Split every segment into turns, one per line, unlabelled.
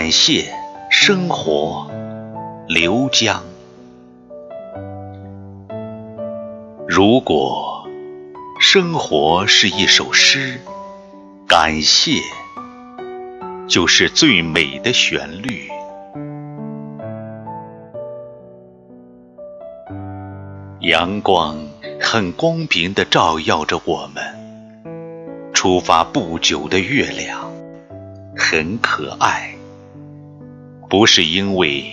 感谢生活，刘江。如果生活是一首诗，感谢就是最美的旋律。阳光很公平地照耀着我们。出发不久的月亮很可爱，不是因为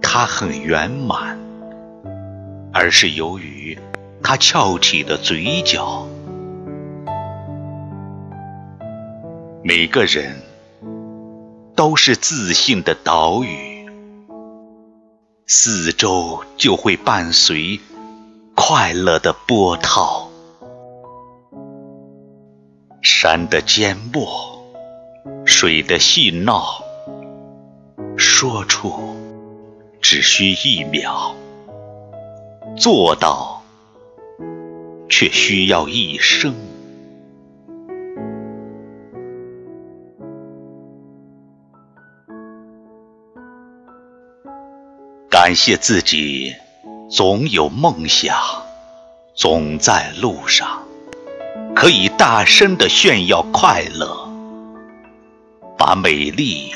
它很圆满，而是由于它翘起的嘴角。每个人都是自信的岛屿，四周就会伴随快乐的波涛。山的缄默，水的细闹，说出只需一秒，做到却需要一生。感谢自己，总有梦想，总在路上。可以大声的炫耀快乐，把美丽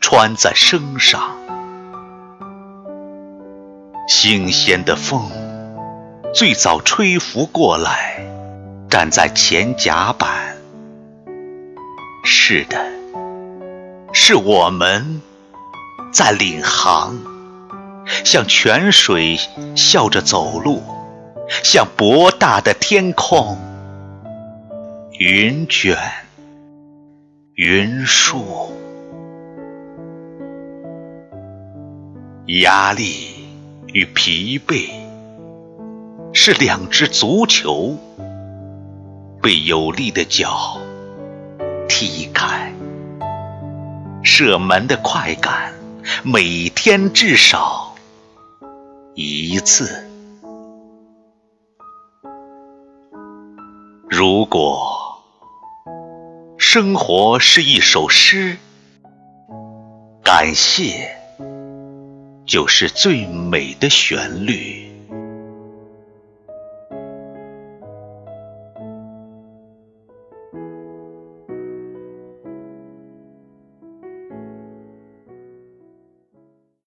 穿在身上。新鲜的风最早吹拂过来，站在前甲板。是的，是我们在领航，像泉水笑着走路，像博大的天空。云卷云舒，压力与疲惫是两只足球被有力的脚踢开。射门的快感，每天至少一次。如果。生活是一首诗，感谢就是最美的旋律。